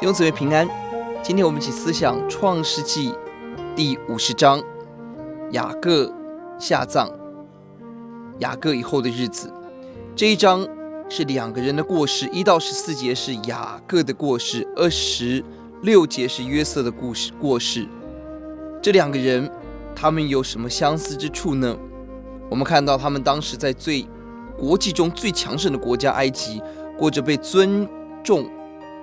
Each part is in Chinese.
弟兄姊妹平安，今天我们一起思想创世纪第五十章，雅各下葬，雅各以后的日子。这一章是两个人的过世，一到十四节是雅各的过世，二十六节是约瑟的故事过世。这两个人，他们有什么相似之处呢？我们看到他们当时在最国际中最强盛的国家埃及，过着被尊重。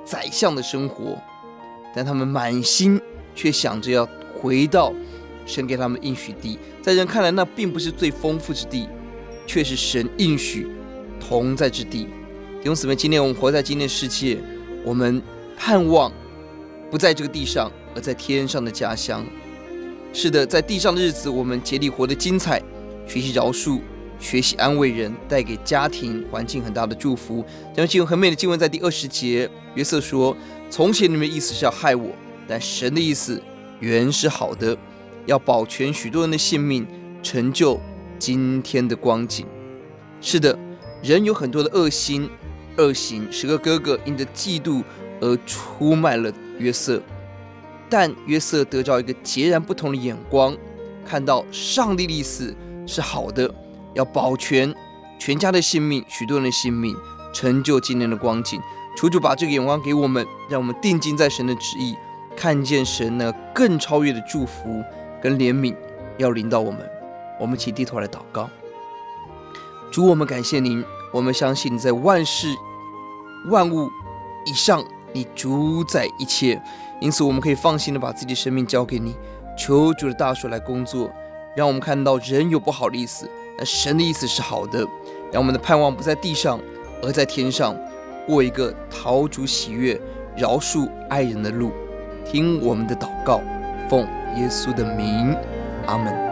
宰相的生活，但他们满心却想着要回到神给他们应许地。在人看来，那并不是最丰富之地，却是神应许同在之地。弟兄姊妹，今天我们活在今天的世界，我们盼望不在这个地上，而在天上的家乡。是的，在地上的日子，我们竭力活得精彩，学习饶恕。学习安慰人，带给家庭环境很大的祝福。这样经文很美的经文，在第二十节，约瑟说：“从前你们的意思是要害我，但神的意思原是好的，要保全许多人的性命，成就今天的光景。”是的，人有很多的恶心、恶行。十个哥哥因着嫉妒而出卖了约瑟，但约瑟得到一个截然不同的眼光，看到上帝的意思是好的。要保全全家的性命，许多人的性命，成就今天的光景。求主把这个眼光给我们，让我们定睛在神的旨意，看见神呢更超越的祝福跟怜悯要临到我们。我们起低头来祷告。主，我们感谢您，我们相信你在万事万物以上，你主宰一切，因此我们可以放心的把自己的生命交给你。求主的大手来工作，让我们看到人有不好的意思。那神的意思是好的，让我们的盼望不在地上，而在天上，过一个逃逐喜悦、饶恕爱人的路。听我们的祷告，奉耶稣的名，阿门。